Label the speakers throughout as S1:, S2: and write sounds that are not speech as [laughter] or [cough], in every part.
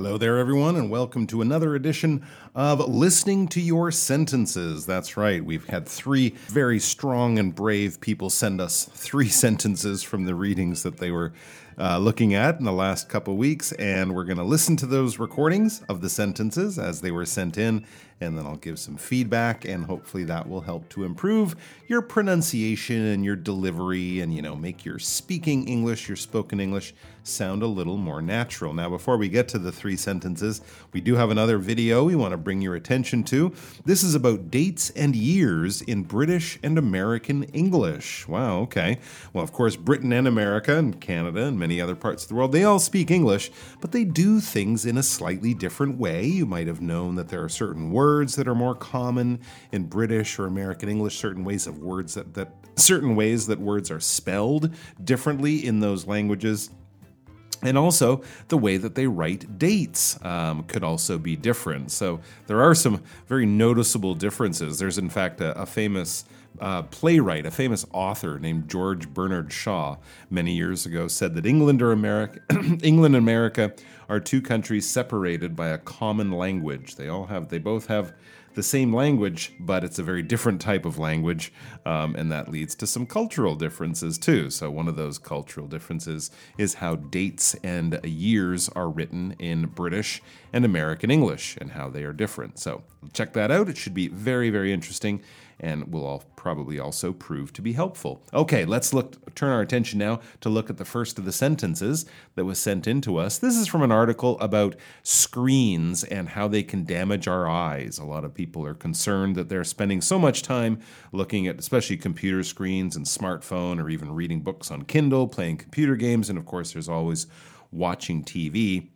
S1: Hello there, everyone, and welcome to another edition of Listening to Your Sentences. That's right, we've had three very strong and brave people send us three [laughs] sentences from the readings that they were uh, looking at in the last couple weeks, and we're going to listen to those recordings of the sentences as they were sent in, and then I'll give some feedback, and hopefully that will help to improve your pronunciation and your delivery, and you know, make your speaking English, your spoken English, sound a little more natural. Now, before we get to the three sentences, we do have another video we want to bring your attention to. This is about dates and years in British and American English. Wow, okay. Well, of course, Britain and America and Canada and many other parts of the world, they all speak English, but they do things in a slightly different way. You might have known that there are certain words that are more common in British or American English, certain ways of words that, that certain ways that words are spelled differently in those languages. And also, the way that they write dates um, could also be different. So, there are some very noticeable differences. There's, in fact, a, a famous uh, playwright, a famous author named George Bernard Shaw, many years ago said that England or America, [clears throat] England and America are two countries separated by a common language. They all have, they both have the same language, but it's a very different type of language, um, and that leads to some cultural differences too. So, one of those cultural differences is how dates and years are written in British and American English and how they are different. So, check that out. It should be very, very interesting and will all probably also prove to be helpful. Okay, let's look turn our attention now to look at the first of the sentences that was sent in to us. This is from an article about screens and how they can damage our eyes. A lot of people are concerned that they're spending so much time looking at especially computer screens and smartphone or even reading books on Kindle, playing computer games, and of course there's always watching TV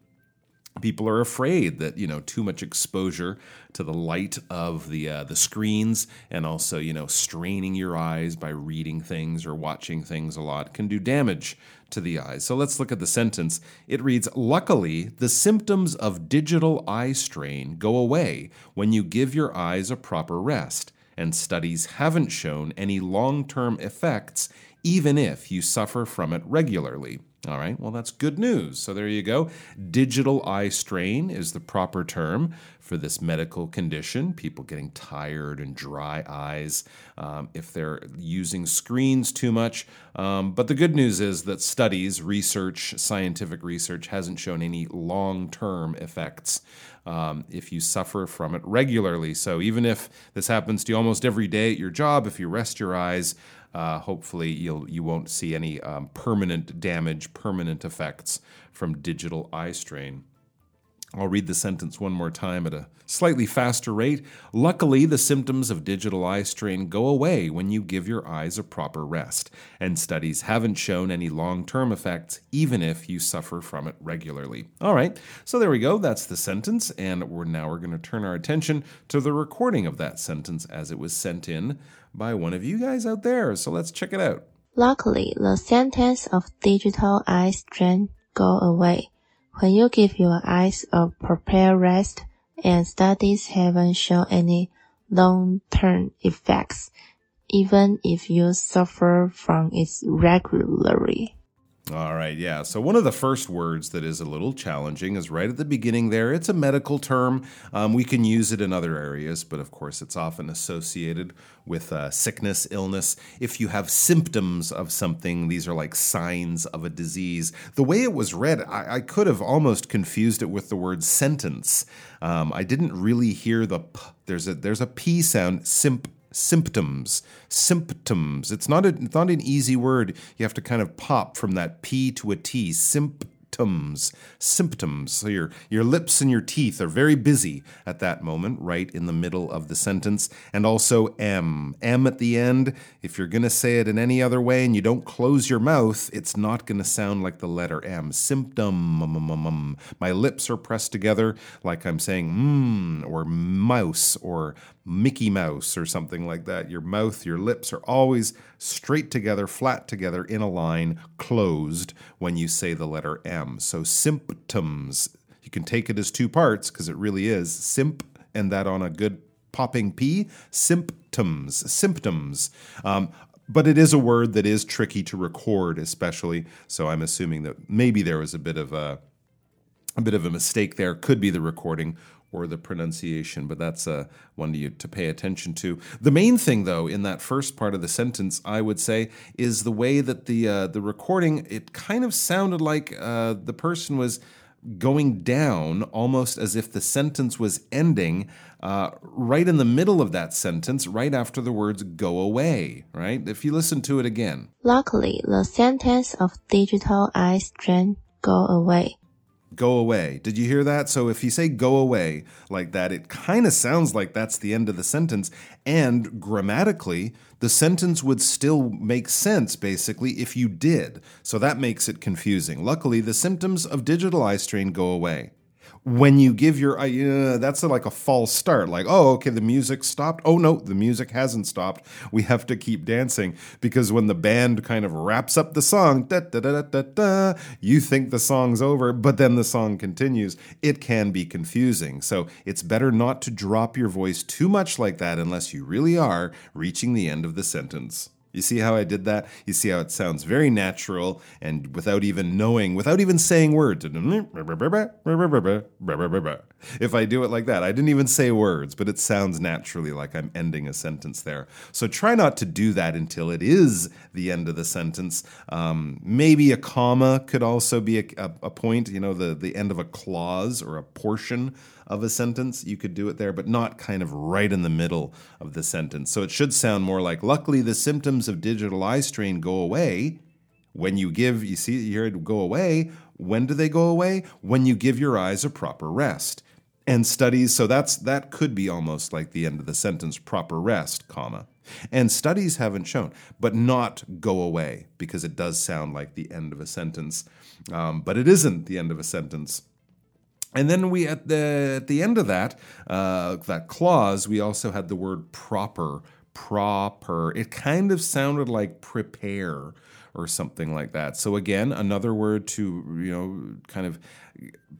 S1: people are afraid that you know too much exposure to the light of the uh, the screens and also you know straining your eyes by reading things or watching things a lot can do damage to the eyes. So let's look at the sentence. It reads Luckily, the symptoms of digital eye strain go away when you give your eyes a proper rest, and studies haven't shown any long term effects even if you suffer from it regularly. All right, well, that's good news. So there you go. Digital eye strain is the proper term for this medical condition. People getting tired and dry eyes um, if they're using screens too much. Um, but the good news is that studies, research, scientific research hasn't shown any long term effects um, if you suffer from it regularly. So even if this happens to you almost every day at your job, if you rest your eyes, uh, hopefully, you'll you won't see any um, permanent damage, permanent effects from digital eye strain. I'll read the sentence one more time at a slightly faster rate. Luckily, the symptoms of digital eye strain go away when you give your eyes a proper rest, and studies haven't shown any long term effects, even if you suffer from it regularly. All right, so there we go. That's the sentence, and we're now we're going to turn our attention to the recording of that sentence as it was sent in by one of you guys out there. So let's check it out.
S2: Luckily, the sentence of digital eye strain go away when you give your eyes a proper rest and studies haven't shown any long-term effects, even if you suffer from it regularly.
S1: All right, yeah. So one of the first words that is a little challenging is right at the beginning there. It's a medical term. Um, we can use it in other areas, but of course, it's often associated with uh, sickness, illness. If you have symptoms of something, these are like signs of a disease. The way it was read, I, I could have almost confused it with the word sentence. Um, I didn't really hear the p. There's a there's a p sound. Simp symptoms symptoms it's not a, it's not an easy word you have to kind of pop from that p to a t symptoms symptoms. So your, your lips and your teeth are very busy at that moment, right in the middle of the sentence. And also M. M at the end. If you're going to say it in any other way and you don't close your mouth, it's not going to sound like the letter M. Symptom. Mm, mm, mm, My lips are pressed together like I'm saying mmm or mouse or Mickey Mouse or something like that. Your mouth, your lips are always straight together, flat together in a line, closed when you say the letter M. So symptoms. You can take it as two parts because it really is simp and that on a good popping P. Symptoms. Symptoms. Um, but it is a word that is tricky to record, especially. So I'm assuming that maybe there was a bit of a a bit of a mistake there. Could be the recording or the pronunciation, but that's uh, one to, to pay attention to. The main thing, though, in that first part of the sentence, I would say, is the way that the uh, the recording it kind of sounded like uh, the person was going down almost as if the sentence was ending uh, right in the middle of that sentence, right after the words go away, right? If you listen to it again.
S2: Luckily, the sentence of digital eyes drain go away
S1: go away. Did you hear that? So if you say go away like that, it kind of sounds like that's the end of the sentence. And grammatically, the sentence would still make sense basically if you did. So that makes it confusing. Luckily, the symptoms of digital eye strain go away when you give your uh, that's a, like a false start. Like oh okay the music stopped. Oh no the music hasn't stopped. We have to keep dancing. Because when the band kind of wraps up the song da, da, da, da, da, you think the song's over but then the song continues. It can be confusing. So it's better not to drop your voice too much like that unless you really are reaching the end of the sentence you see how I did that? You see how it sounds very natural and without even knowing, without even saying words. If I do it like that, I didn't even say words, but it sounds naturally like I'm ending a sentence there. So try not to do that until it is the end of the sentence. Um, maybe a comma could also be a, a, a point, you know, the, the end of a clause or a portion of a sentence, you could do it there, but not kind of right in the middle of the sentence. So it should sound more like, luckily, the symptoms of digital eye strain go away when you give, you see, you hear it go away. When do they go away? When you give your eyes a proper rest. And studies, so that's that could be almost like the end of the sentence, proper rest, comma. And studies haven't shown, but not go away because it does sound like the end of a sentence, um, but it isn't the end of a sentence. And then we at the at the end of that uh, that clause, we also had the word proper. Proper. It kind of sounded like prepare or something like that. So again, another word to you know kind of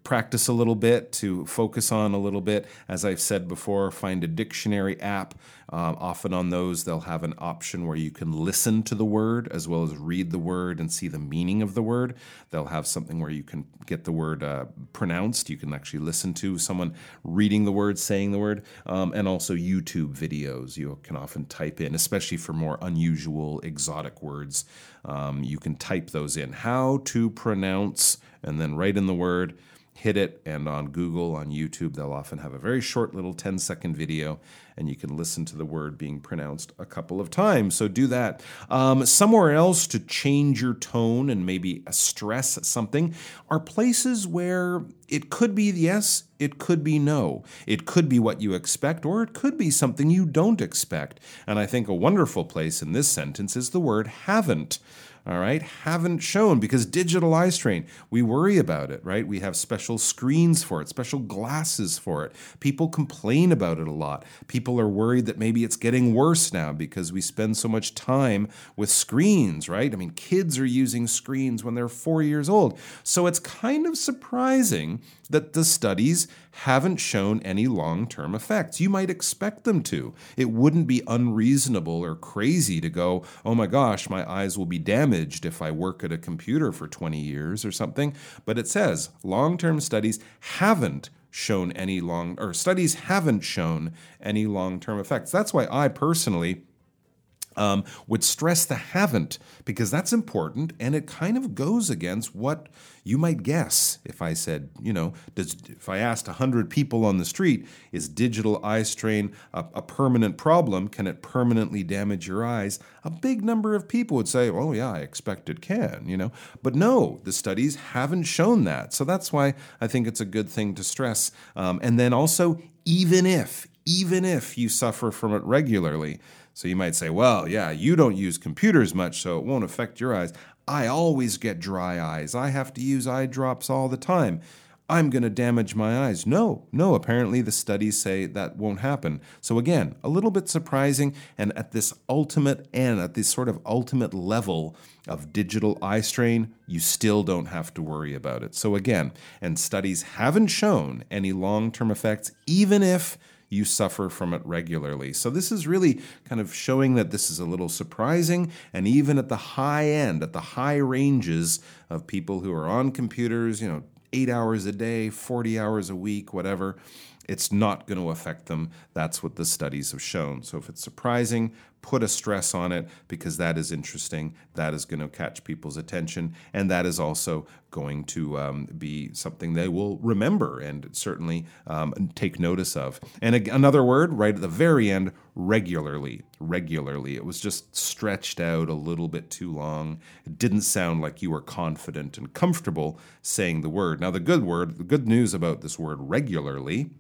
S1: practice a little bit, to focus on a little bit. As I've said before, find a dictionary app. Um, often on those, they'll have an option where you can listen to the word as well as read the word and see the meaning of the word. They'll have something where you can get the word uh, pronounced. You can actually listen to someone reading the word, saying the word, um, and also YouTube videos. You can often type in, especially for more unusual, exotic words. Um, you can type those in. How to pronounce, and then write in the word hit it, and on Google, on YouTube, they'll often have a very short little 10 second video, and you can listen to the word being pronounced a couple of times. So do that. Um, somewhere else to change your tone and maybe stress something are places where it could be yes, it could be no. It could be what you expect, or it could be something you don't expect. And I think a wonderful place in this sentence is the word haven't all right, haven't shown because digital eye strain, we worry about it, right? We have special screens for it, special glasses for it. People complain about it a lot. People are worried that maybe it's getting worse now because we spend so much time with screens, right? I mean, kids are using screens when they're four years old. So it's kind of surprising that the studies haven't shown any long term effects. You might expect them to. It wouldn't be unreasonable or crazy to go, oh my gosh, my eyes will be damaged if I work at a computer for 20 years or something. But it says long term studies haven't shown any long, or studies haven't shown any long term effects. That's why I personally um, would stress the haven't because that's important and it kind of goes against what you might guess if I said, you know, does, if I asked 100 people on the street, is digital eye strain a, a permanent problem? Can it permanently damage your eyes? A big number of people would say, oh, yeah, I expect it can, you know. But no, the studies haven't shown that. So that's why I think it's a good thing to stress. Um, and then also, even if, even if you suffer from it regularly, so you might say, well, yeah, you don't use computers much, so it won't affect your eyes. I always get dry eyes. I have to use eye drops all the time. I'm going to damage my eyes. No, no, apparently the studies say that won't happen. So, again, a little bit surprising. And at this ultimate end, at this sort of ultimate level of digital eye strain, you still don't have to worry about it. So, again, and studies haven't shown any long term effects, even if you suffer from it regularly. So, this is really kind of showing that this is a little surprising. And even at the high end, at the high ranges of people who are on computers, you know, eight hours a day, 40 hours a week, whatever, it's not going to affect them. That's what the studies have shown. So if it's surprising, put a stress on it because that is interesting. That is going to catch people's attention. And that is also going to um, be something they will remember and certainly um, take notice of. And another word right at the very end regularly. Regularly. It was just stretched out a little bit too long. It didn't sound like you were confident and comfortable saying the word. Now, the good word, the good news about this word regularly,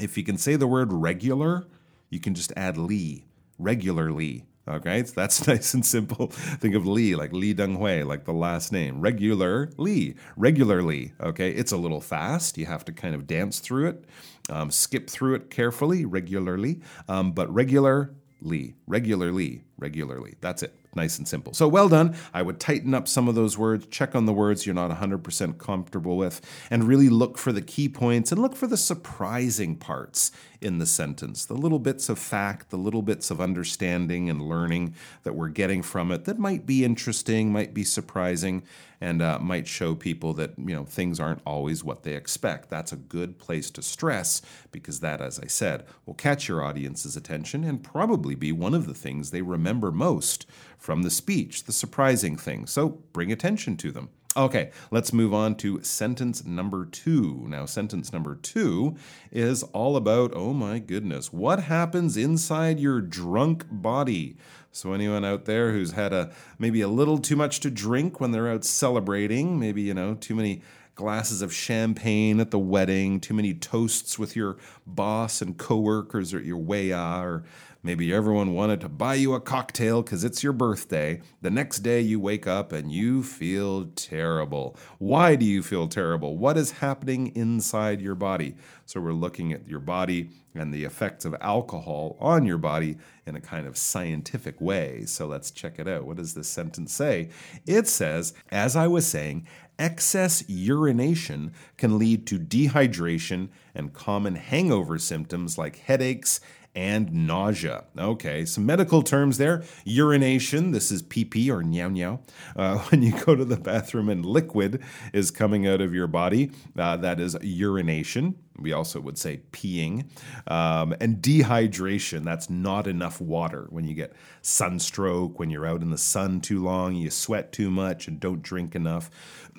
S1: if you can say the word regular, you can just add Lee regularly. Okay, so that's [laughs] nice and simple. Think of Lee, like Lee Deng Hui, like the last name. Regular Lee, regularly. Okay, it's a little fast. You have to kind of dance through it, um, skip through it carefully, regularly. Um, but regularly, regularly, regularly. That's it nice and simple. So well done. I would tighten up some of those words, check on the words you're not 100% comfortable with, and really look for the key points and look for the surprising parts in the sentence, the little bits of fact, the little bits of understanding and learning that we're getting from it that might be interesting, might be surprising, and uh, might show people that you know things aren't always what they expect. That's a good place to stress because that, as I said, will catch your audience's attention and probably be one of the things they remember most from the speech, the surprising thing. So bring attention to them. Okay, let's move on to sentence number two. Now, sentence number two is all about oh my goodness, what happens inside your drunk body? So, anyone out there who's had a maybe a little too much to drink when they're out celebrating, maybe, you know, too many glasses of champagne at the wedding, too many toasts with your boss and coworkers at your weiya, or Maybe everyone wanted to buy you a cocktail because it's your birthday. The next day you wake up and you feel terrible. Why do you feel terrible? What is happening inside your body? So we're looking at your body and the effects of alcohol on your body in a kind of scientific way. So let's check it out. What does this sentence say? It says, as I was saying, excess urination can lead to dehydration and common hangover symptoms like headaches and nausea. Okay, some medical terms there. Urination, this is pee pee or nyao nyao. Uh, [laughs] when you go to the bathroom and liquid is coming out of your body, uh, that is urination. We also would say peeing. Um, and dehydration, that's not enough water. When you get sunstroke, when you're out in the sun too long, you sweat too much and don't drink enough,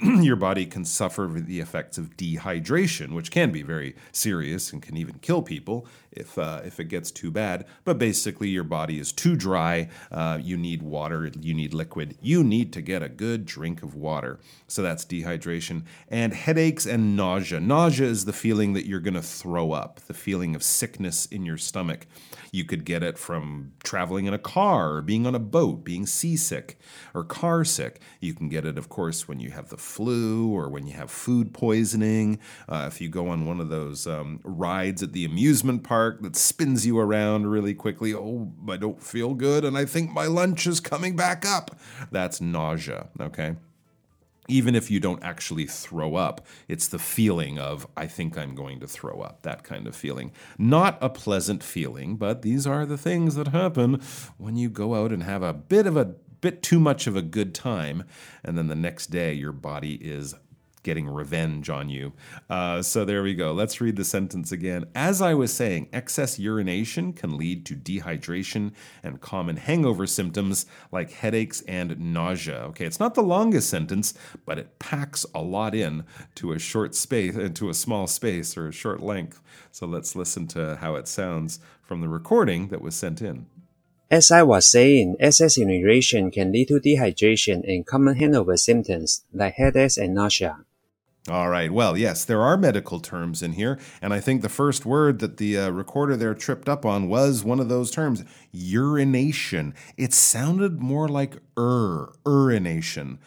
S1: [clears throat] your body can suffer the effects of dehydration, which can be very serious and can even kill people if, uh, if it gets too bad. But basically, your body is too dry. Uh, you need water, you need liquid. You need to get a good drink of water. So that's dehydration. And headaches and nausea. Nausea is the feeling that you're going to throw up, the feeling of sickness in your stomach. You could get it from traveling in a car, being on a boat, being seasick, or car sick. You can get it, of course, when you have the flu or when you have food poisoning. Uh, if you go on one of those um, rides at the amusement park that spins you around really quickly, oh, I don't feel good and I think my lunch is coming back up. That's nausea, okay? even if you don't actually throw up, it's the feeling of, I think I'm going to throw up, that kind of feeling. Not a pleasant feeling, but these are the things that happen when you go out and have a bit of a bit too much of a good time, and then the next day your body is getting revenge on you. Uh, so there we go. Let's read the sentence again. As I was saying, excess urination can lead to dehydration and common hangover symptoms like headaches and nausea. Okay, it's not the longest sentence, but it packs a lot in to a short space, into a small space or a short length. So let's listen to how it sounds from the recording that was sent in.
S3: As I was saying, excess urination can lead to dehydration and common hangover symptoms like headaches and nausea.
S1: All right. Well, yes, there are medical terms in here. And I think the first word that the uh, recorder there tripped up on was one of those terms urination. It sounded more like ur, urination,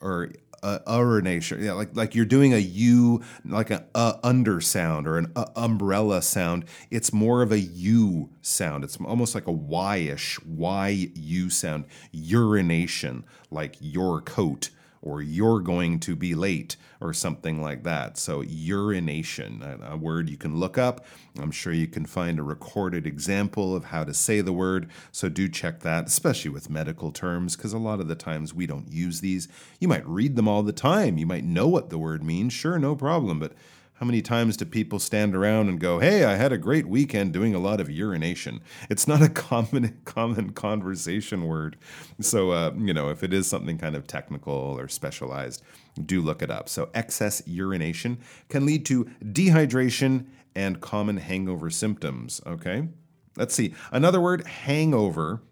S1: or uh, urination. Yeah, like like you're doing a U, like a uh, under sound or an uh, umbrella sound. It's more of a U sound. It's almost like a Y-ish, Y-U sound. Urination, like your coat or you're going to be late or something like that. So, urination, a, word you can look up. I'm sure you can find a recorded example of how to say the word. So, do check that, especially with medical terms, because a lot of the times we don't use these. You might read them all the time, you might know what the word means, sure, no problem, but how many times do people stand around and go, "Hey, I had a great weekend doing a lot of urination"? It's not a [laughs] common common conversation word. So, uh, you know, if it is something kind of technical or specialized, do look it up. So, excess urination can lead to dehydration and common hangover symptoms, okay? Let's see. Another word, hangover.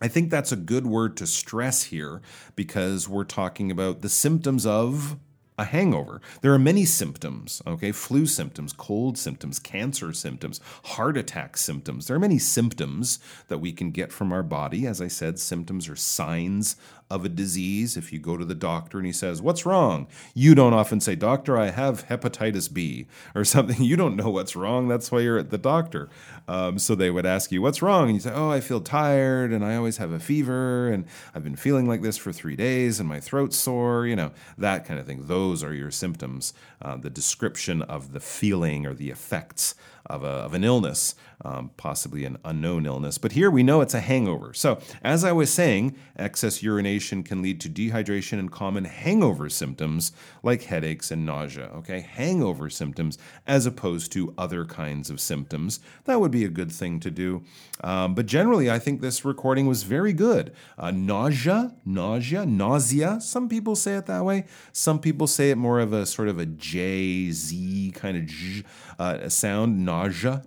S1: I think that's a good word to stress here because we're talking about the symptoms of a hangover. There are many symptoms, okay? Flu symptoms, cold symptoms, cancer symptoms, heart attack symptoms. There are many symptoms that we can get from our body. As I said, symptoms are signs of a disease. If you go to the doctor and he says, What's wrong? You don't often say, Doctor, I have hepatitis B or [laughs] something. You don't know what's wrong. That's why you're at the doctor. Um, so they would ask you, What's wrong? And you say, Oh, I feel tired and I always have a fever and I've been feeling like this for three days and my throat's sore, you know, that kind of thing. Those are your symptoms, uh, the description of the feeling or the effects of, a, of an illness, um, possibly an unknown illness. But here we know it's a hangover. So, as I was saying, excess urination can lead to dehydration and common hangover symptoms like headaches and nausea. Okay, hangover symptoms as opposed to other kinds of symptoms. That would be a good thing to do. Um, but generally, I think this recording was very good. Uh, nausea, nausea, nausea. Some people say it that way. Some people say it more of a sort of a J Z kind of j, uh, sound. Nausea,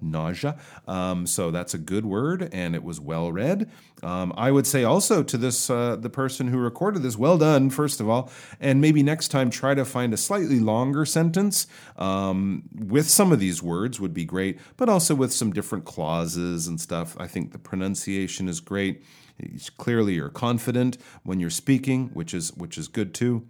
S1: nausea. Um, so that's a good word, and it was well read. Um, I would say also to this uh, the person who recorded this, well done, first of all, and maybe next time try to find a slightly longer sentence um, with some of these words would be great, but also with some different clauses and stuff. I think the pronunciation is great. It's Clearly, you're confident when you're speaking, which is which is good too.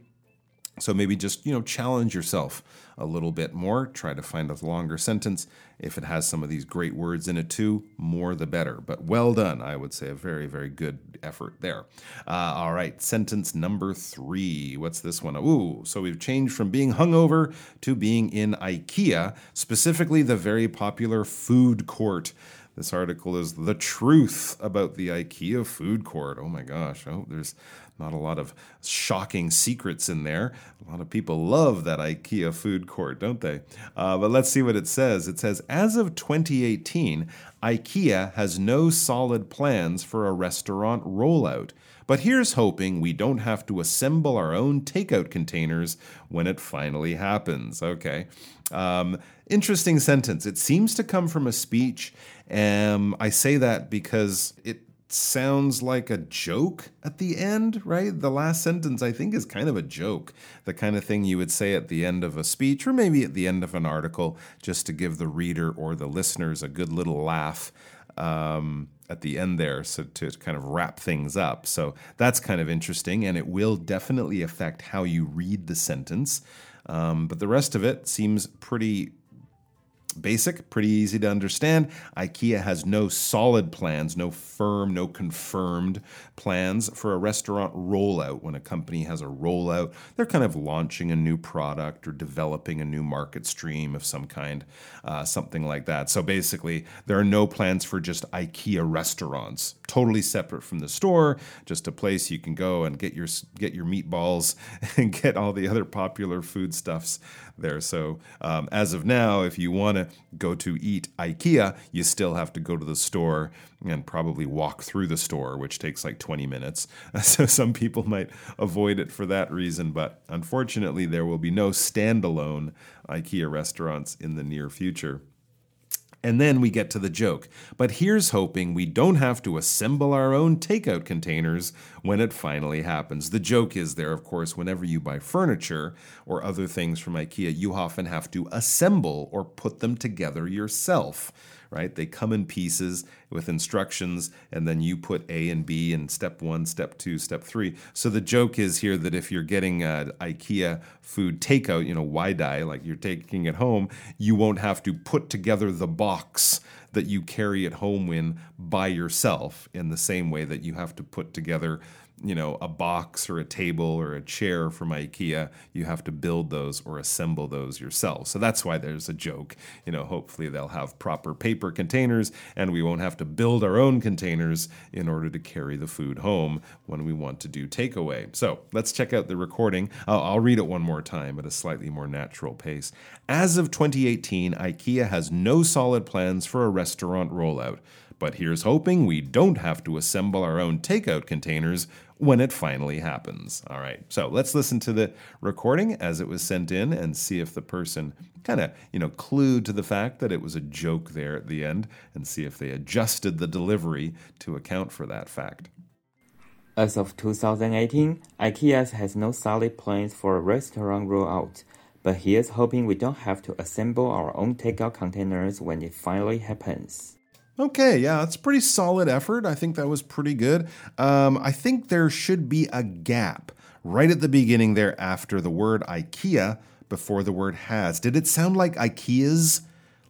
S1: So maybe just, you know, challenge yourself a little bit more. Try to find a longer sentence. If it has some of these great words in it too, more the better. But well done, I would say. A very, very good effort there. Uh, all right, sentence number three. What's this one? Ooh, so we've changed from being hungover to being in IKEA, specifically the very popular food court. This article is the truth about the IKEA food court. Oh my gosh. Oh, there's not a lot of shocking secrets in there. A lot of people love that IKEA food court, don't they? Uh, but let's see what it says. It says, as of 2018, IKEA has no solid plans for a restaurant rollout. But here's hoping we don't have to assemble our own takeout containers when it finally happens. Okay. Um, interesting sentence. It seems to come from a speech. Um, I say that because it sounds like a joke at the end, right? The last sentence, I think, is kind of a joke. The kind of thing you would say at the end of a speech or maybe at the end of an article just to give the reader or the listeners a good little laugh. Um, at the end there so to kind of wrap things up. So that's kind of interesting, and it will definitely affect how you read the sentence. Um, but the rest of it seems pretty basic, pretty easy to understand. IKEA has no solid plans, no firm, no confirmed plans for a restaurant rollout. When a company has a rollout, they're kind of launching a new product or developing a new market stream of some kind, uh, something like that. So basically, there are no plans for just IKEA restaurants totally separate from the store, just a place you can go and get your get your meatballs [laughs] and get all the other popular foodstuffs there. So um, as of now, if you want to go to eat IKEA, you still have to go to the store and probably walk through the store, which takes like 20 minutes. [laughs] So some people might avoid it for that reason, but unfortunately, there will be no standalone IKEA restaurants in the near future. And then we get to the joke. But here's hoping we don't have to assemble our own takeout containers when it finally happens. The joke is there, of course, whenever you buy furniture or other things from IKEA, you often have to assemble or put them together yourself right? They come in pieces with instructions, and then you put A and B in step one, step two, step three. So the joke is here that if you're getting uh, IKEA food takeout, you know, wai dai? like you're taking it home, you won't have to put together the box that you carry it home in by yourself in the same way that you have to put together you know, a box or a table or a chair from IKEA, you have to build those or assemble those yourself. So that's why there's a joke. You know, hopefully they'll have proper paper containers and we won't have to build our own containers in order to carry the food home when we want to do takeaway. So let's check out the recording. I'll, I'll read it one more time at a slightly more natural pace. As of 2018, IKEA has no solid plans for a restaurant rollout. But here's hoping we don't have to assemble our own takeout containers when it finally happens. All right, so let's listen to the recording as it was sent in and see if the person kind of, you know, clued to the fact that it was a joke there at the end and see if they adjusted the delivery to account for that fact.
S4: As of 2018, IKEA has no solid plans for a restaurant rollout, but here's hoping we don't have to assemble our own takeout containers when it finally happens.
S1: Okay, yeah, that's pretty solid effort. I think that was pretty good. Um, I think there should be a gap right at the beginning there after the word IKEA before the word has. Did it sound like IKEA's?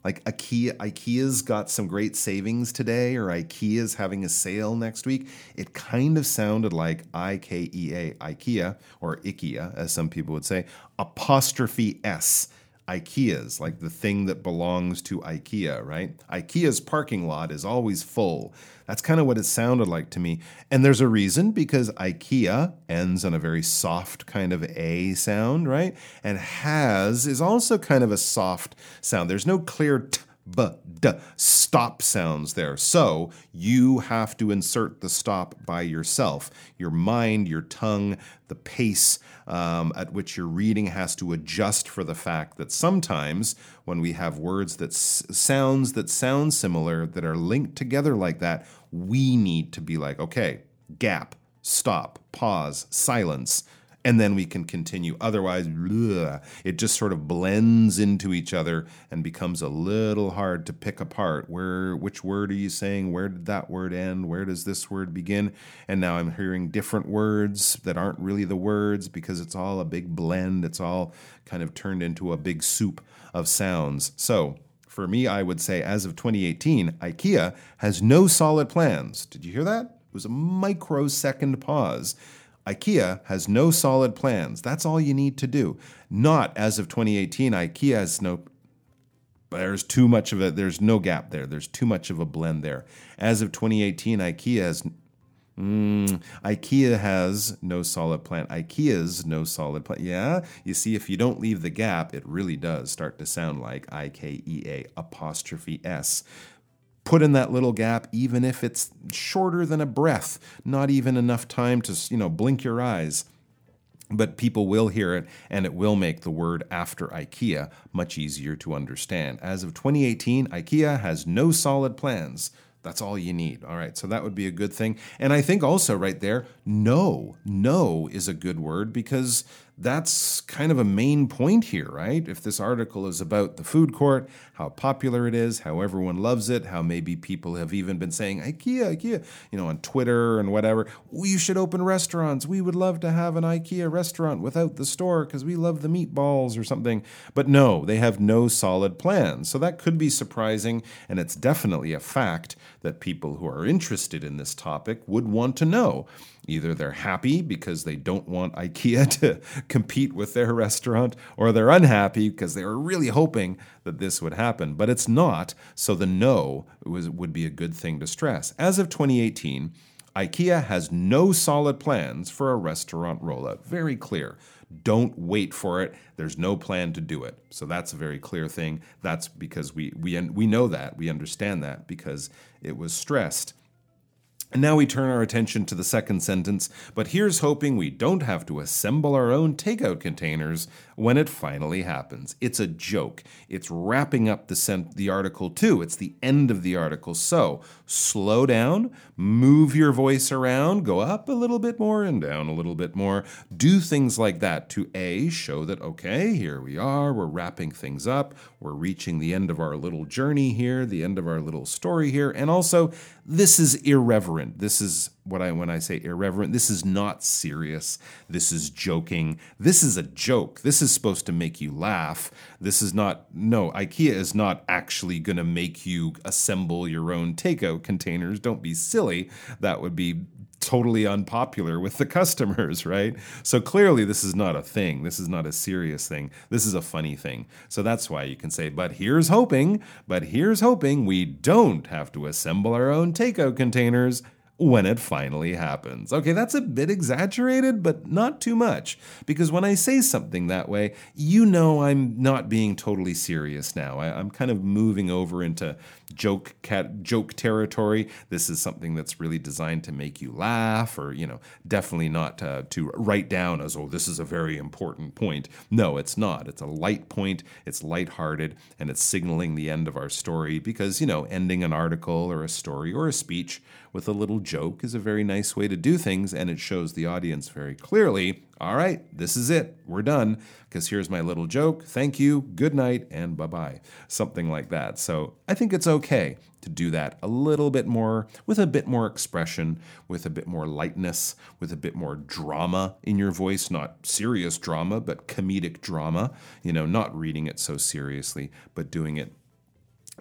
S1: Like IKEA, IKEA's got some great savings today, or IKEA's having a sale next week. It kind of sounded like I K E A, IKEA, or IKEA, as some people would say, apostrophe S IKEA's, like the thing that belongs to IKEA, right? IKEA's parking lot is always full. That's kind of what it sounded like to me. And there's a reason because IKEA ends on a very soft kind of A sound, right? And has is also kind of a soft sound. There's no clear t b, d, stop sounds there. So you have to insert the stop by yourself. Your mind, your tongue, the pace um, at which you're reading has to adjust for the fact that sometimes when we have words that s- sounds that sound similar that are linked together like that, we need to be like, okay, gap, stop, pause, silence and then we can continue. Otherwise, bleh, it just sort of blends into each other and becomes a little hard to pick apart. Where, which word are you saying? Where did that word end? Where does this word begin? And now I'm hearing different words that aren't really the words because it's all a big blend. It's all kind of turned into a big soup of sounds. So, for me, I would say as of 2018, IKEA has no solid plans. Did you hear that? It was a microsecond pause. IKEA has no solid plans. That's all you need to do. Not as of 2018, IKEA has no there's too much of a there's no gap there. There's too much of a blend there. As of 2018, IKEA has mm, IKEA has no solid plan. IKEA's no solid plan. Yeah, you see, if you don't leave the gap, it really does start to sound like I K E A apostrophe S put in that little gap even if it's shorter than a breath not even enough time to you know blink your eyes but people will hear it and it will make the word after IKEA much easier to understand. As of 2018, IKEA has no solid plans. That's all you need. All right, so that would be a good thing. And I think also right there, no, no is a good word because that's kind of a main point here, right? If this article is about the food court, how popular it is, how everyone loves it, how maybe people have even been saying, IKEA, IKEA, you know, on Twitter and whatever, we should open restaurants. We would love to have an IKEA restaurant without the store because we love the meatballs or something. But no, they have no solid plans. So that could be surprising, and it's definitely a fact that people who are interested in this topic would want to know. Either they're happy because they don't want IKEA to [laughs] compete with their restaurant, or they're unhappy because they were really hoping that this would happen. But it's not, so the no was, would be a good thing to stress. As of 2018, IKEA has no solid plans for a restaurant rollout. Very clear. Don't wait for it. There's no plan to do it. So that's a very clear thing. That's because we we we know that. We understand that because it was stressed. And now we turn our attention to the second sentence, but here's hoping we don't have to assemble our own takeout containers when it finally happens. It's a joke. It's wrapping up the, the article too. It's the end of the article. So slow down, move your voice around, go up a little bit more and down a little bit more. Do things like that to A, show that, okay, here we are, we're wrapping things up, we're reaching the end of our little journey here, the end of our little story here, and also this is irreverent. This is what I when I say irreverent, this is not serious. This is joking. This is a joke. This is supposed to make you laugh. This is not no, IKEA is not actually going to make you assemble your own takeout containers. Don't be silly. That would be totally unpopular with the [laughs] customers, right? So clearly, this is not a thing. This is not a serious thing. This is a funny thing. So that's why you can say, but here's hoping, but here's hoping we don't have to assemble our own takeout containers when it finally happens. Okay, that's a bit exaggerated, but not too much. Because when I say something that way, you know I'm not being totally serious now. I, am kind of moving over into joke cat joke territory. This is something that's really designed to make you laugh, or you know, definitely not uh, to write down as oh this is a very important point. No, it's not. It's a light point. It's lighthearted, and it's signaling the end of our story because you know, ending an article or a story or a speech with a little joke is a very nice way to do things, and it shows the audience very clearly all right, this is it. We're done. Because here's my little joke. Thank you. Good night. And bye bye. Something like that. So I think it's okay to do that a little bit more, with a bit more expression, with a bit more lightness, with a bit more drama in your voice. Not serious drama, but comedic drama. You know, not reading it so seriously, but doing it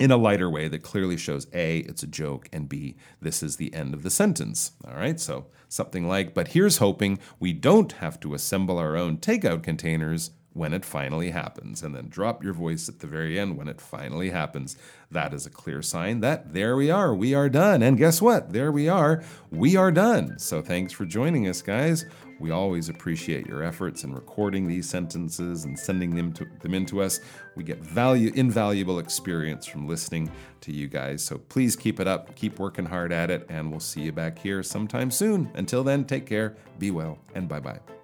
S1: in a lighter way that clearly shows A, it's a joke, and B, this is the end of the sentence. All right, so something like, but here's hoping we don't have to assemble our own takeout containers when it finally happens. And then drop your voice at the very end when it finally happens. That is a clear sign that there we are, we are done. And guess what? There we are, we are done. So thanks for joining us, guys. We always appreciate your efforts in recording these sentences and sending them to them into us. We get value invaluable experience from listening to you guys. So please keep it up, keep working hard at it, and we'll see you back here sometime soon. Until then, take care, be well, and bye-bye.